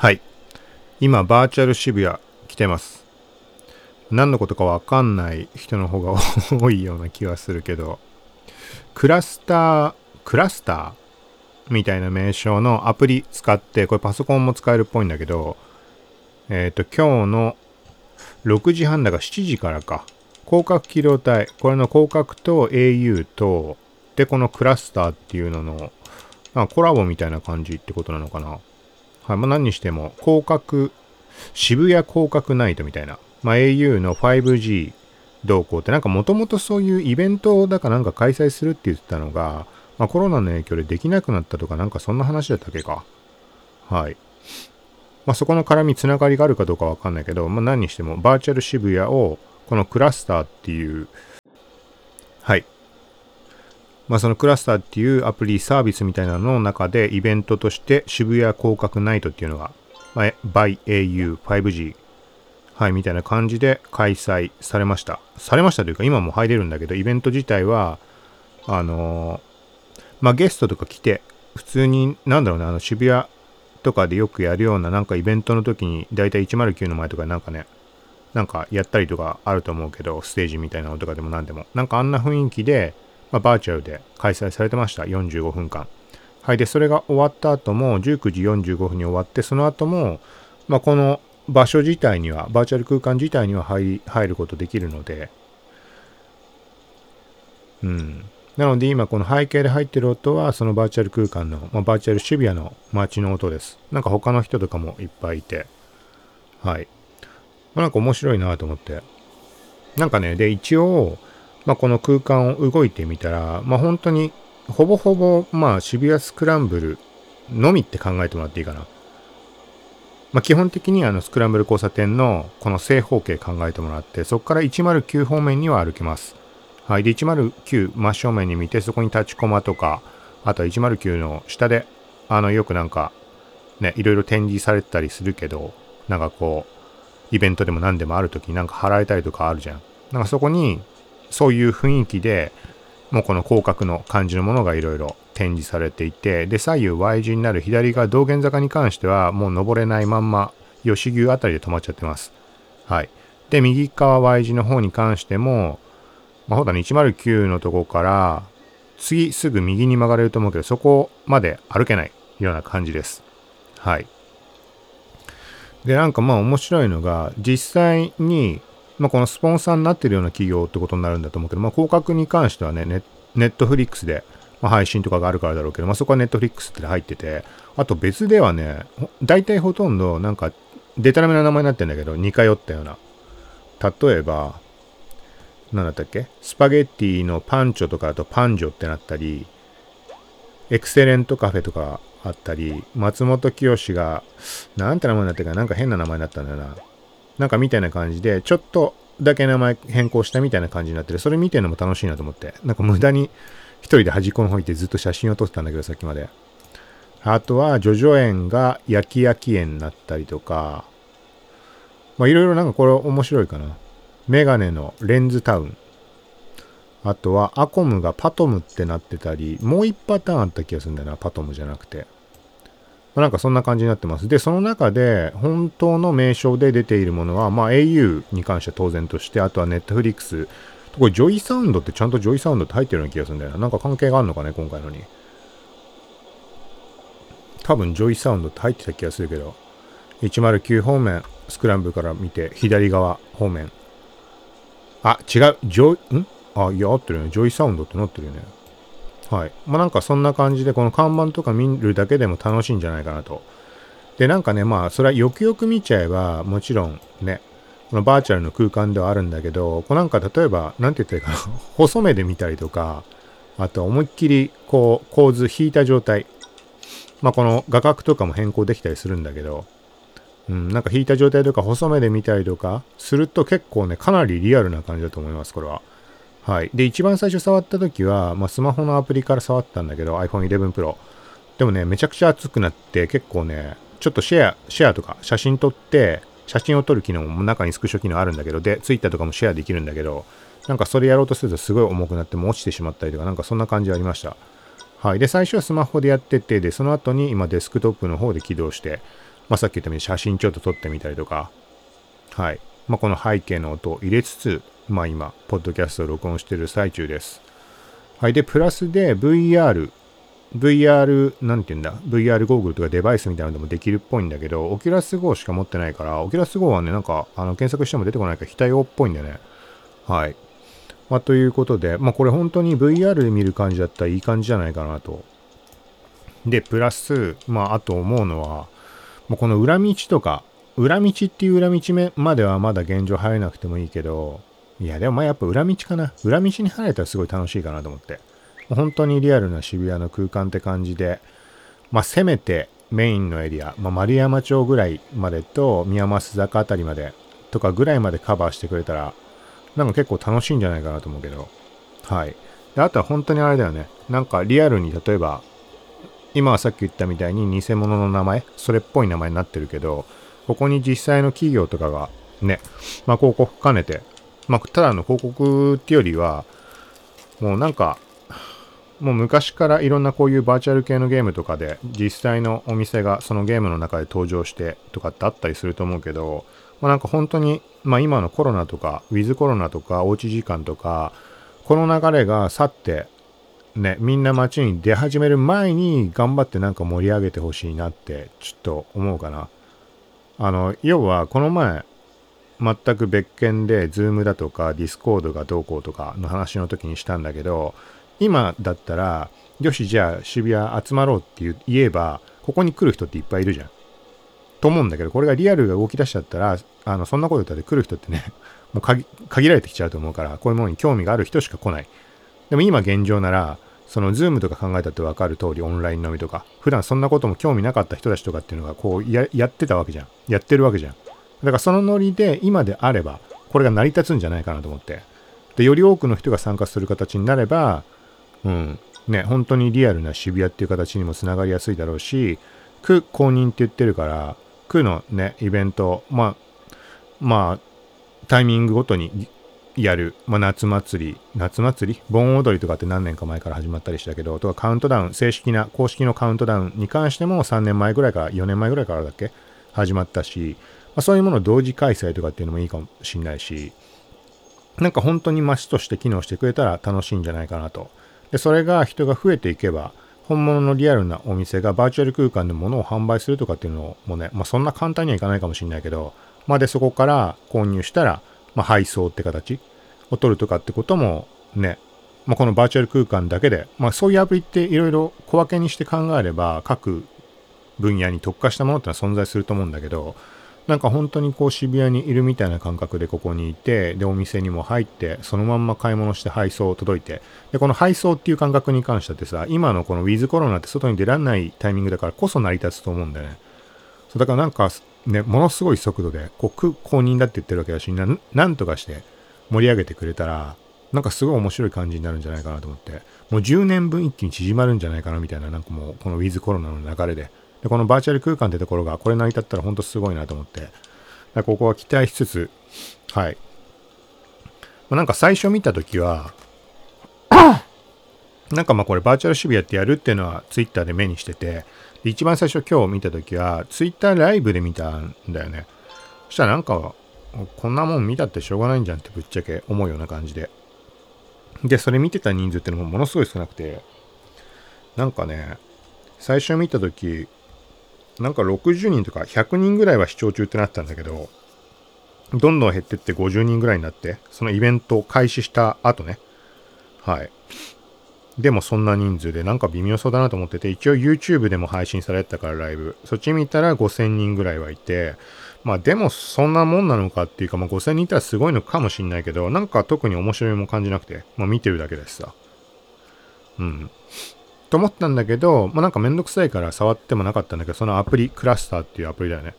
はい。今、バーチャル渋谷来てます。何のことかわかんない人の方が 多いような気はするけど、クラスター、クラスターみたいな名称のアプリ使って、これパソコンも使えるっぽいんだけど、えっ、と、今日の6時半だか7時からか、広角機動隊、これの広角と au と、で、このクラスターっていうのの、あ、コラボみたいな感じってことなのかな。はい。まあ、何にしても、広角、渋谷広角ナイトみたいな。まあ、au の 5G 動向ってなんかもともとそういうイベントだかなんか開催するって言ってたのが、まあ、コロナの影響でできなくなったとかなんかそんな話だったっけか。はい。まあ、そこの絡みつながりがあるかどうかわかんないけど、まあ、何にしてもバーチャル渋谷をこのクラスターっていう、まあ、そのクラスターっていうアプリサービスみたいなのの中でイベントとして渋谷広角ナイトっていうのが、まあ、by au 5G はい、みたいな感じで開催されました。されましたというか、今も入れるんだけど、イベント自体は、あのーまあ、ゲストとか来て、普通に、なんだろうね、あの、渋谷とかでよくやるような、なんかイベントの時に、だいたい109の前とかなんかね、なんかやったりとかあると思うけど、ステージみたいなのとかでも何でも、なんかあんな雰囲気で、まあ、バーチャルで開催されてました。45分間。はい。で、それが終わった後も、19時45分に終わって、その後も、まあ、この場所自体には、バーチャル空間自体には入ることできるので、うん。なので今この背景で入ってる音はそのバーチャル空間の、まあ、バーチャル渋谷の街の音です。なんか他の人とかもいっぱいいて、はい。まあ、なんか面白いなと思って。なんかね、で一応、まあ、この空間を動いてみたら、まあ、本当にほぼほぼ、まあ、渋谷スクランブルのみって考えてもらっていいかな。まあ、基本的にあのスクランブル交差点のこの正方形考えてもらって、そこから109方面には歩けます。はい。で、109真正面に見て、そこに立ちコマとか、あとは109の下で、あの、よくなんか、ね、いろいろ展示されてたりするけど、なんかこう、イベントでも何でもある時になんか貼られたりとかあるじゃん。なんかそこに、そういう雰囲気で、もうこの広角の感じのものがいろいろ展示されていて、で、左右 Y 字になる左側道玄坂に関しては、もう登れないまんま、吉牛あたりで止まっちゃってます。はい。で、右側 Y 字の方に関しても、まあ、ほだね、109のとこから、次すぐ右に曲がれると思うけど、そこまで歩けないような感じです。はい。で、なんかまあ面白いのが、実際に、まあこのスポンサーになってるような企業ってことになるんだと思うけど、まあ広角に関してはね、ネットフリックスで、まあ、配信とかがあるからだろうけど、まあそこはネットフリックスって入ってて、あと別ではね、大体ほとんどなんか、デタラメな名前になってんだけど、似通ったような。例えば、なんだったっけ？スパゲッティのパンチョとかだとパンジョってなったり、エクセレントカフェとかあったり、松本清が、なんて名前になってるか、なんか変な名前になったんだよな。なんかみたいな感じで、ちょっとだけ名前変更したみたいな感じになってる。それ見てるのも楽しいなと思って。なんか無駄に一人で端っこの方行ってずっと写真を撮ってたんだけど、さっきまで。あとは、ジョジョ園が焼き焼き園になったりとか、まあいろいろなんかこれ面白いかな。メガネのレンズタウン。あとは、アコムがパトムってなってたり、もう一パターンあった気がするんだよな、パトムじゃなくて。なんかそんな感じになってます。で、その中で、本当の名称で出ているものは、まあ au に関しては当然として、あとは Netflix。これ、ジョイサウンドってちゃんとジョイサウンドって入ってるような気がするんだよな。なんか関係があるのかね、今回のに。多分、ジョイサウンドって入ってた気がするけど、109方面、スクランブルから見て、左側方面。あ、違う、ジョイ、ん？あ、いや、合ってるよね。ジョイサウンドってなってるよね。はい。まあなんかそんな感じで、この看板とか見るだけでも楽しいんじゃないかなと。で、なんかね、まあ、それはよくよく見ちゃえば、もちろんね、このバーチャルの空間ではあるんだけど、こうなんか例えば、なんて言ったらいいかな、細目で見たりとか、あと思いっきり、こう、構図引いた状態。まあこの画角とかも変更できたりするんだけど、うん、なんか引いた状態とか細目で見たりとかすると結構ね、かなりリアルな感じだと思います、これは。はい。で、一番最初触った時は、まあ、スマホのアプリから触ったんだけど、iPhone 11 Pro。でもね、めちゃくちゃ熱くなって、結構ね、ちょっとシェア、シェアとか写真撮って、写真を撮る機能も中にスクショ機能あるんだけど、で、Twitter とかもシェアできるんだけど、なんかそれやろうとするとすごい重くなっても落ちてしまったりとか、なんかそんな感じありました。はい。で、最初はスマホでやってて、で、その後に今デスクトップの方で起動して、まあ、さっき言ったように写真ちょっと撮ってみたりとか、はい。まあ、この背景の音を入れつつ、まあ今、ポッドキャストを録音している最中です。はい。で、プラスで VR、VR、なんて言うんだ、VR ゴーグルとかデバイスみたいなのでもできるっぽいんだけど、オキュラス GO しか持ってないから、オキュラス GO はね、なんか、あの、検索しても出てこないから非対応っぽいんだよね。はい。まあ、ということで、まあ、これ本当に VR で見る感じだったらいい感じじゃないかなと。で、プラス、まあ、あと思うのは、もうこの裏道とか、裏道っていう裏道まではまだ現状入れなくてもいいけど、いや、でもまあやっぱ裏道かな。裏道に入れたらすごい楽しいかなと思って。本当にリアルな渋谷の空間って感じで、まあ、せめてメインのエリア、まあ、丸山町ぐらいまでと宮益坂あたりまでとかぐらいまでカバーしてくれたら、なんか結構楽しいんじゃないかなと思うけど、はい。であとは本当にあれだよね。なんかリアルに例えば、今はさっき言ったみたいに偽物の名前、それっぽい名前になってるけど、ここに実際の企業とかがね、まあ広告兼ねて、まあただの広告っていうよりは、もうなんかもう昔からいろんなこういうバーチャル系のゲームとかで実際のお店がそのゲームの中で登場してとかってあったりすると思うけど、まあ、なんか本当に、まあ、今のコロナとかウィズコロナとかおうち時間とかこの流れが去ってねみんな街に出始める前に頑張ってなんか盛り上げてほしいなってちょっと思うかな。あの要はこの前全く別件で Zoom だとか Discord がどうこうとかの話の時にしたんだけど今だったら、よし、じゃあ渋谷集まろうって言えば、ここに来る人っていっぱいいるじゃん。と思うんだけど、これがリアルが動き出しちゃったら、あの、そんなこと言ったら来る人ってね、もう限られてきちゃうと思うから、こういうものに興味がある人しか来ない。でも今現状なら、そのズームとか考えたってわかる通りオンライン飲みとか、普段そんなことも興味なかった人たちとかっていうのがこうややってたわけじゃん。やってるわけじゃん。だからそのノリで今であれば、これが成り立つんじゃないかなと思って。で、より多くの人が参加する形になれば、うん、ね、本当にリアルな渋谷っていう形にもつながりやすいだろうし、区公認って言ってるから、区のね、イベント、まあ、まあ、タイミングごとにやる、まあ、夏祭り、夏祭り？盆踊りとかって何年か前から始まったりしたけど、とかカウントダウン、正式な、公式のカウントダウンに関しても3年前ぐらいから、4年前ぐらいからだっけ？始まったし、あ、そういうものを同時開催とかっていうのもいいかもしんないし、なんか本当に街として機能してくれたら楽しいんじゃないかなと。で、それが人が増えていけば、本物のリアルなお店がバーチャル空間で物を販売するとかっていうのもね、まあそんな簡単にはいかないかもしれないけど、まあでそこから購入したら、まあ配送って形を取るとかってこともね、まあこのバーチャル空間だけで、まあそういうアプリっていろいろ小分けにして考えれば各分野に特化したものってのは存在すると思うんだけど、なんか本当にこう渋谷にいるみたいな感覚でここにいて、で、お店にも入って、そのまんま買い物して配送届いて、で、この配送っていう感覚に関してってさ、今のこのウィズコロナって外に出られないタイミングだからこそ成り立つと思うんだよね。そう、だからなんか、ね、ものすごい速度で、こう、公認だって言ってるわけだし、ななんとかして盛り上げてくれたら、なんかすごい面白い感じになるんじゃないかなと思って、もう10年分一気に縮まるんじゃないかなみたいな、なんかもう、このウィズコロナの流れで、で、このバーチャル空間ってところが、これ成り立ったら本当すごいなと思って、ここは期待しつつ、はい。まあ、なんか最初見たときは、なんかまあこれバーチャル渋谷ってやるっていうのはツイッターで目にしてて、一番最初今日見たときはツイッターライブで見たんだよね。そしたらなんか、こんなもん見たってしょうがないんじゃんってぶっちゃけ思うような感じで。で、それ見てた人数ってのもものすごい少なくて、なんかね、最初見たとき、なんか60人とか100人ぐらいは視聴中ってなったんだけど、どんどん減ってって50人ぐらいになって、そのイベントを開始した後ね。はい。でもそんな人数でなんか微妙そうだなと思ってて、一応 YouTube でも配信されてたからライブ。そっち見たら5000人ぐらいはいて、まあでもそんなもんなのかっていうか、まあ5000人いたらすごいのかもしんないけど、なんか特に面白いも感じなくて、まあ見てるだけだしさ。うん。と思ったんだけど、まあ、なんかめんどくさいから触ってもなかったんだけど、そのアプリ、クラスターっていうアプリだよね。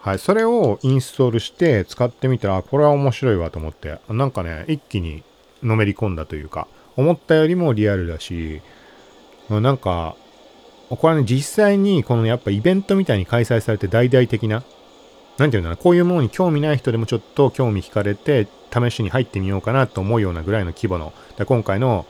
はい。それをインストールして使ってみたら、これは面白いわと思って、なんかね、一気にのめり込んだというか、思ったよりもリアルだし、なんか、これはね、実際にこのやっぱイベントみたいに開催されて大々的な、なんていうんだろうこういうものに興味ない人でもちょっと興味惹かれて、試しに入ってみようかなと思うようなぐらいの規模の、今回の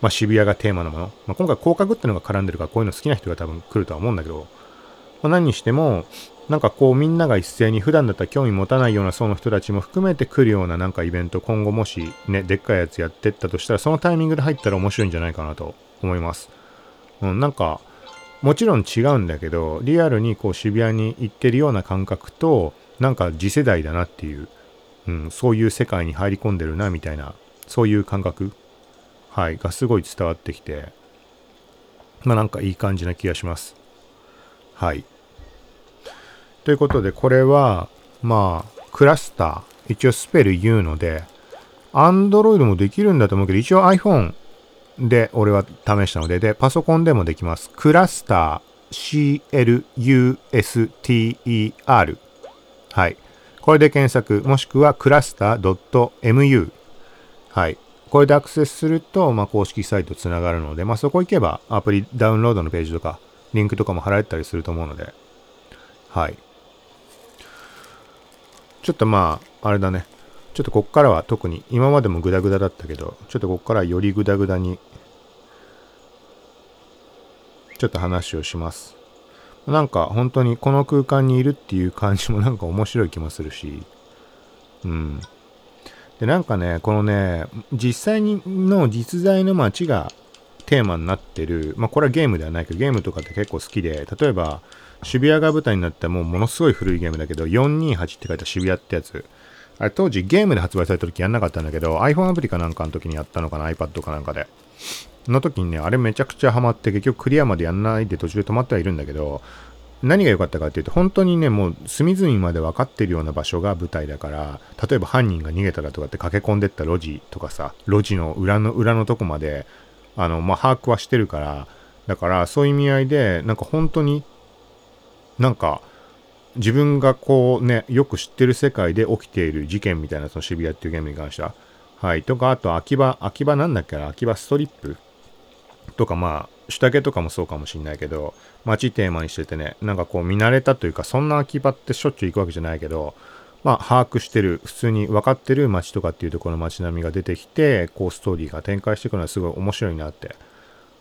まあ、渋谷がテーマのもの。まあ、今回広角っていうのが絡んでるから、こういうの好きな人が多分来るとは思うんだけど、まあ、何にしても、なんかこうみんなが一斉に普段だったら興味持たないような層の人たちも含めて来るようななんかイベント今後もしね、でっかいやつやってったとしたらそのタイミングで入ったら面白いんじゃないかなと思います。うん、なんかもちろん違うんだけどリアルにこう渋谷に行ってるような感覚となんか次世代だなっていう、うん、そういう世界に入り込んでるなみたいなそういう感覚はいがすごい伝わってきてまあなんかいい感じな気がしますはいということで、これは、まあ、クラスター。一応スペル言うので、Android もできるんだと思うけど、一応 iPhone で俺は試したので、で、パソコンでもできます。クラスター CLUSTER。はい。これで検索、もしくはクラスター .mu。はい。これでアクセスすると、まあ、公式サイトつながるので、まあ、そこ行けばアプリダウンロードのページとか、リンクとかも貼られたりすると思うので、はい。ちょっとまあ、あれだね。ちょっとこっからは特に、今までもグダグダだったけど、ちょっとこっからはよりグダグダに、ちょっと話をします。なんか本当にこの空間にいるっていう感じもなんか面白い気もするし、うん。で、なんかね、このね、実際にの実在の街がテーマになってる、まあこれはゲームではないけど、ゲームとかって結構好きで、例えば、渋谷が舞台になったもうものすごい古いゲームだけど、428って書いた渋谷ってやつ。あれ当時ゲームで発売された時やんなかったんだけど、iPhone アプリかなんかの時にやったのかな、iPad かなんかで。の時にね、あれめちゃくちゃハマって結局クリアまでやんないで途中で止まってはいるんだけど、何が良かったかっていうと、本当にね、もう隅々まで分かってるような場所が舞台だから、例えば犯人が逃げたらとかって駆け込んでった路地とかさ、路地の裏の裏のとこまで、あの、まあ、把握はしてるから、だからそういう意味合いで、なんか本当になんか、自分がこうね、よく知ってる世界で起きている事件みたいな、その渋谷っていうゲームに関しては。はい。とか、あと、秋葉、秋葉なんだっけな、秋葉ストリップとか、まあ、下着とかもそうかもしんないけど、街テーマにしててね、なんかこう見慣れたというか、そんな秋葉ってしょっちゅう行くわけじゃないけど、まあ、把握してる、普通に分かってる街とかっていうところの街並みが出てきて、こうストーリーが展開していくのはすごい面白いなって、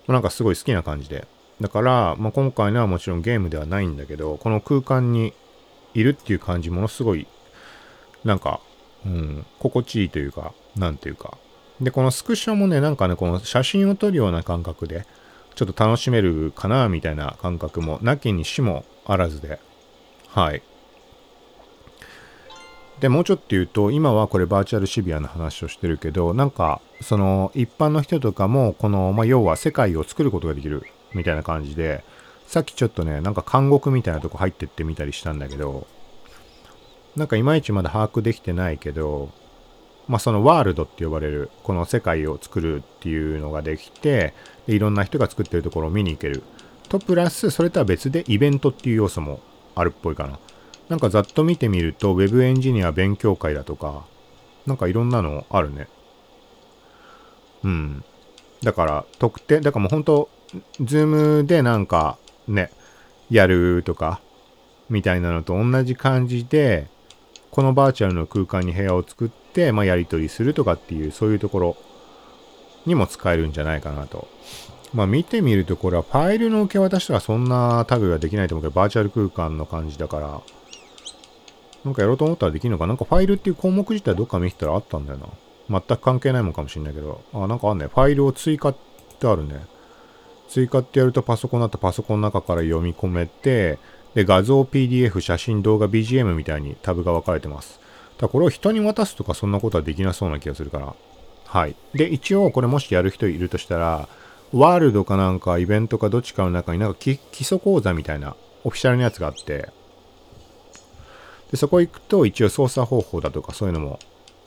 なんかすごい好きな感じでだから、まあ、今回のはもちろんゲームではないんだけど、この空間にいるっていう感じものすごい、なんか、うん、心地いいというか、なんていうか。で、このスクショもね、なんかね、この写真を撮るような感覚で、ちょっと楽しめるかな、みたいな感覚も、なきにしもあらずで、はい。で、もうちょっと言うと、今はこれバーチャルシビアの話をしてるけど、なんか、その、一般の人とかも、この、まあ、要は世界を作ることができる。みたいな感じで、さっきちょっとね、なんか監獄みたいなとこ入ってってみたりしたんだけど、なんかいまいちまだ把握できてないけど、まあそのワールドって呼ばれる、この世界を作るっていうのができて、でいろんな人が作ってるところを見に行ける。と、プラス、それとは別でイベントっていう要素もあるっぽいかな。なんかざっと見てみると、Web エンジニア勉強会だとか、なんかいろんなのあるね。うん。だから、特典、だからもう本当ズームでなんかね、やるとか、みたいなのと同じ感じで、このバーチャルの空間に部屋を作って、まあ、やり取りするとかっていう、そういうところにも使えるんじゃないかなと。まあ見てみるとこれはファイルの受け渡しとかそんなタグができないと思うけど、バーチャル空間の感じだから、なんかやろうと思ったらできるのかな？んかファイルっていう項目自体どっか見てたらあったんだよな。全く関係ないもんかもしんないけど、あ、なんかあんね。ファイルを追加ってあるね。追加ってやるとパソコンだったらパソコンの中から読み込めて、で、画像、PDF、写真、動画、BGM みたいにタブが分かれてます。ただこれを人に渡すとかそんなことはできなそうな気がするから。はい。で、一応これもしやる人いるとしたら、ワールドかなんかイベントかどっちかの中になんか基礎講座みたいなオフィシャルのやつがあって、で、そこ行くと一応操作方法だとかそういうのも、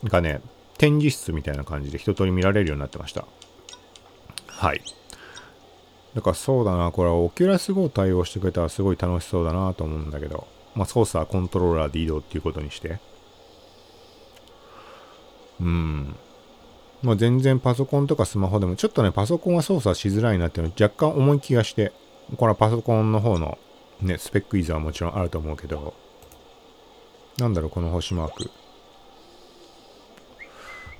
がね、展示室みたいな感じで一通り見られるようになってました。はい。だからそうだな、これはオキュラス GO 対応してくれたらすごい楽しそうだなと思うんだけど、まあ操作はコントローラーで移動っていうことにして。うん。まあ全然パソコンとかスマホでも、ちょっとね、パソコンは操作しづらいなっていうの若干重い気がして、これはパソコンの方のね、スペックイズはもちろんあると思うけど、なんだろう、この星マーク。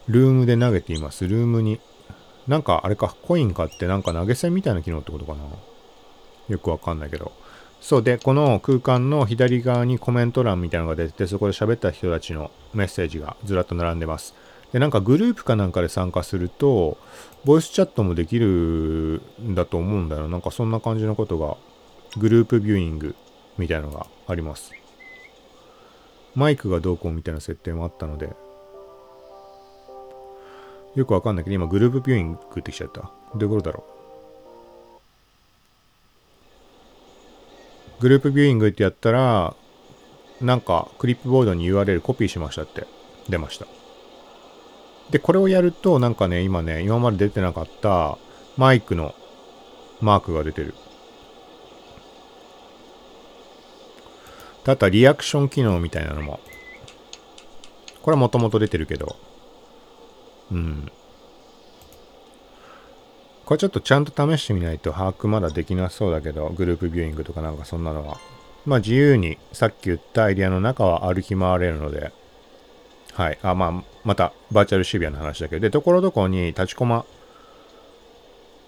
ルームで投げています。ルームになんかあれか、コイン買ってなんか投げ銭みたいな機能ってことかな。よくわかんないけど。そうで、この空間の左側にコメント欄みたいなのが出て、そこで喋った人たちのメッセージがずらっと並んでます。で、なんかグループかなんかで参加すると、ボイスチャットもできるんだと思うんだよ。なんかそんな感じのことが、グループビューイングみたいなのがあります。マイクがどうこうみたいな設定もあったので、よくわかんないけど、今グループビューイングってきちゃった。どういうことだろう。グループビューイングってやったら、なんかクリップボードに URL コピーしましたって出ました。で、これをやると、なんかね、今ね、今まで出てなかったマイクのマークが出てる。あとはリアクション機能みたいなのも。これはもともと出てるけど。うん。これちょっとちゃんと試してみないと把握まだできなそうだけど、グループビューイングとかなんかそんなのは。まあ自由にさっき言ったエリアの中は歩き回れるので、はい。あ、まあ、またバーチャルシビアの話だけど、で、ところどころに立ちコマ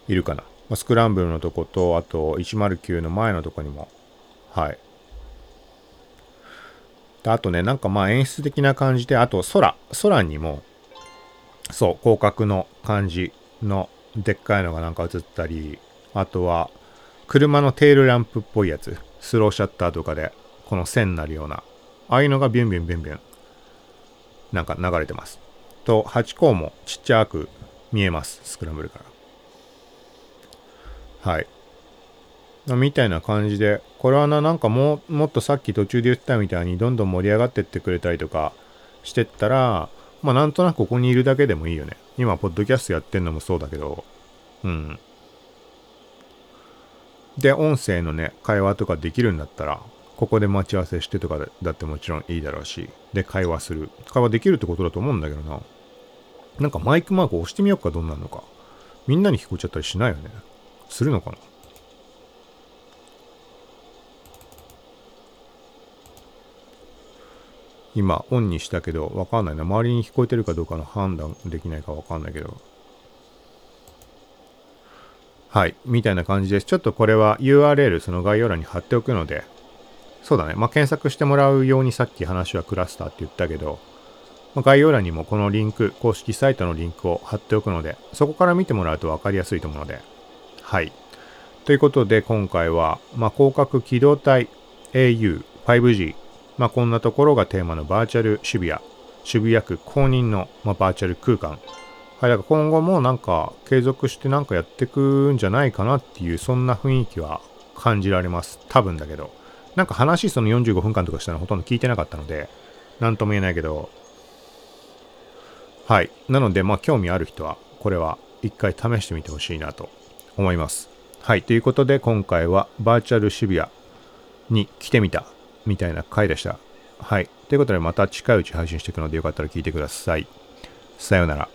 いるかな。スクランブルのとこと、あと109の前のとこにも、はい。あとね、なんかまあ演出的な感じで、あと空、空にも、そう、広角の感じのでっかいのがなんか映ったり、あとは、車のテールランプっぽいやつ、スローシャッターとかで、この線になるような、ああいうのがビュンビュンビュンビュン、なんか流れてます。と、ハチ公もちっちゃく見えます、スクランブルから。はい。みたいな感じで、これはな、なんかももっとさっき途中で言ったみたいに、どんどん盛り上がってってくれたりとかしてったら、まあなんとなくここにいるだけでもいいよね。今、ポッドキャストやってんのもそうだけど、うん。で、音声のね、会話とかできるんだったら、ここで待ち合わせしてとかだってもちろんいいだろうし、で、会話する。会話できるってことだと思うんだけどな。なんかマイクマーク押してみようかどうなのか。みんなに聞こえちゃったりしないよね。するのかな今オンにしたけどわかんないな周りに聞こえてるかどうかの判断できないかわかんないけどはいみたいな感じですちょっとこれは URL その概要欄に貼っておくのでそうだねまあ検索してもらうようにさっき話はクラスターって言ったけど、まあ、概要欄にもこのリンク公式サイトのリンクを貼っておくのでそこから見てもらうと分かりやすいと思うのではいということで今回は、まあ、広角機動隊 au 5G まあ、こんなところがテーマのバーチャル渋谷、渋谷区公認の、まあ、バーチャル空間。はい、だから今後もなんか継続してなんかやっていくんじゃないかなっていう、そんな雰囲気は感じられます。多分だけど。なんか話その45分間とかしたのほとんど聞いてなかったので、なんとも言えないけど、はい。なので、まあ興味ある人は、これは一回試してみてほしいなと思います。はい。ということで、今回はバーチャル渋谷に来てみたみたいな回でした。はい。ということでまた近いうち配信していくのでよかったら聞いてください。さようなら。